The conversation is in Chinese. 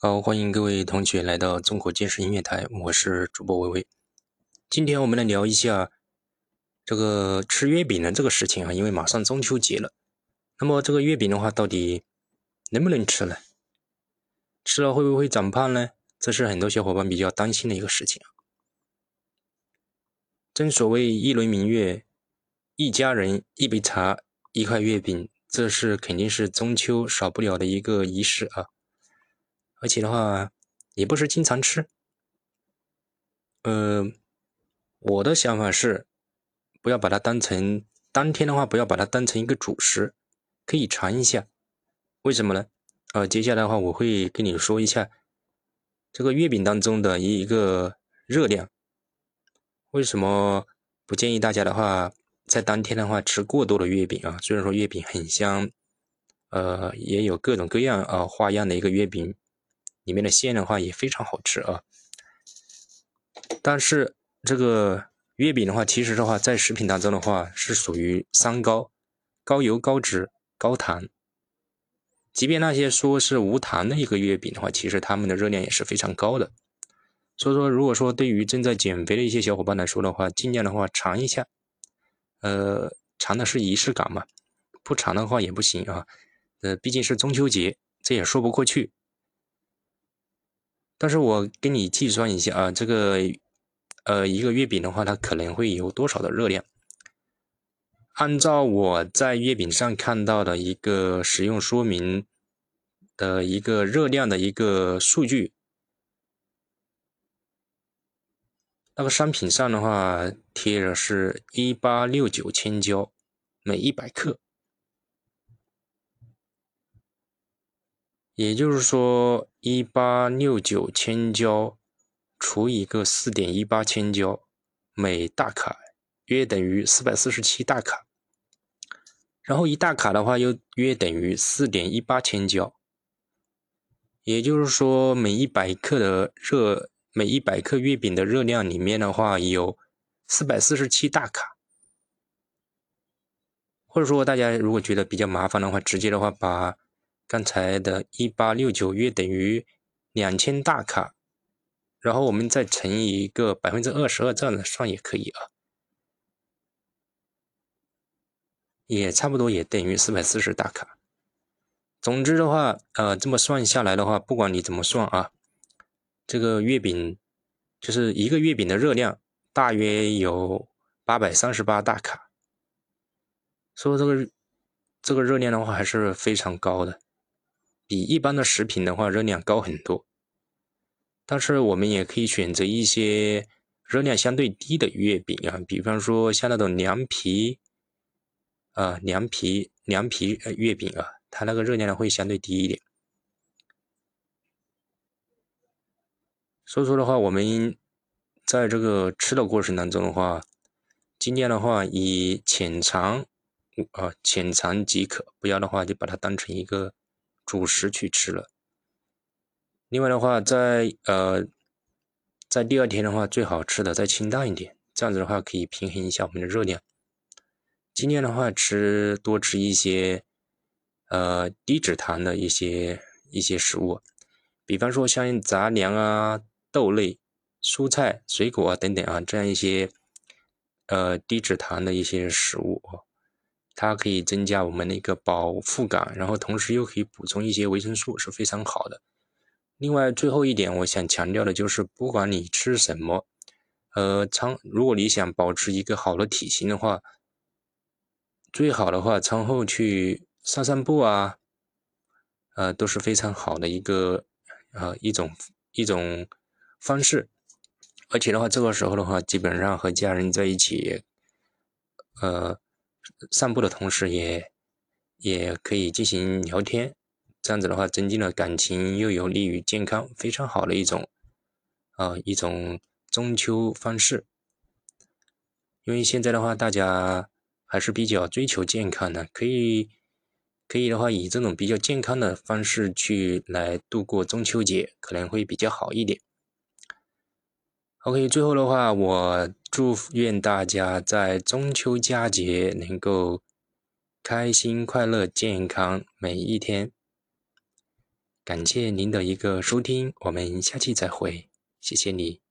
好，欢迎各位同学来到中国健身音乐台，我是主播微微。今天我们来聊一下这个吃月饼的这个事情啊，因为马上中秋节了。那么这个月饼的话，到底能不能吃呢？吃了会不会长胖呢？这是很多小伙伴比较担心的一个事情啊。正所谓一轮明月，一家人，一杯茶，一块月饼，这是肯定是中秋少不了的一个仪式啊。而且的话，也不是经常吃。呃，我的想法是，不要把它当成当天的话，不要把它当成一个主食，可以尝一下。为什么呢？呃，接下来的话，我会跟你说一下这个月饼当中的一一个热量。为什么不建议大家的话，在当天的话吃过多的月饼啊？虽然说月饼很香，呃，也有各种各样啊花样的一个月饼。里面的馅的话也非常好吃啊，但是这个月饼的话，其实的话在食品当中的话是属于三高：高油、高脂、高糖。即便那些说是无糖的一个月饼的话，其实它们的热量也是非常高的。所以说，如果说对于正在减肥的一些小伙伴来说的话，尽量的话尝一下，呃，尝的是仪式感嘛，不尝的话也不行啊。呃，毕竟是中秋节，这也说不过去。但是我给你计算一下啊，这个呃一个月饼的话，它可能会有多少的热量？按照我在月饼上看到的一个使用说明的一个热量的一个数据，那个商品上的话贴着是一八六九千焦每一百克。也就是说，一八六九千焦除以个四点一八千焦，每大卡约等于四百四十七大卡。然后一大卡的话，又约等于四点一八千焦。也就是说，每一百克的热，每一百克月饼的热量里面的话，有四百四十七大卡。或者说，大家如果觉得比较麻烦的话，直接的话把。刚才的一八六九约等于两千大卡，然后我们再乘以一个百分之二十二，这样子算也可以啊，也差不多也等于四百四十大卡。总之的话，呃，这么算下来的话，不管你怎么算啊，这个月饼就是一个月饼的热量大约有八百三十八大卡，所以这个这个热量的话还是非常高的。比一般的食品的话热量高很多，但是我们也可以选择一些热量相对低的月饼啊，比方说像那种凉皮啊、凉皮、凉皮月饼啊，它那个热量会相对低一点。所以说的话，我们在这个吃的过程当中的话，尽量的话以浅尝啊浅尝即可，不要的话就把它当成一个。主食去吃了。另外的话，在呃，在第二天的话，最好吃的再清淡一点，这样子的话可以平衡一下我们的热量。今天的话，吃多吃一些呃低脂糖的一些一些食物，比方说像杂粮啊、豆类、蔬菜、水果啊等等啊，这样一些呃低脂糖的一些食物它可以增加我们的一个饱腹感，然后同时又可以补充一些维生素，是非常好的。另外，最后一点我想强调的就是，不管你吃什么，呃，餐如果你想保持一个好的体型的话，最好的话餐后去散散步啊，呃，都是非常好的一个呃一种一种方式。而且的话，这个时候的话，基本上和家人在一起，呃。散步的同时，也也可以进行聊天，这样子的话，增进了感情，又有利于健康，非常好的一种啊一种中秋方式。因为现在的话，大家还是比较追求健康的，可以可以的话，以这种比较健康的方式去来度过中秋节，可能会比较好一点。OK，最后的话，我祝愿大家在中秋佳节能够开心、快乐、健康每一天。感谢您的一个收听，我们下期再会，谢谢你。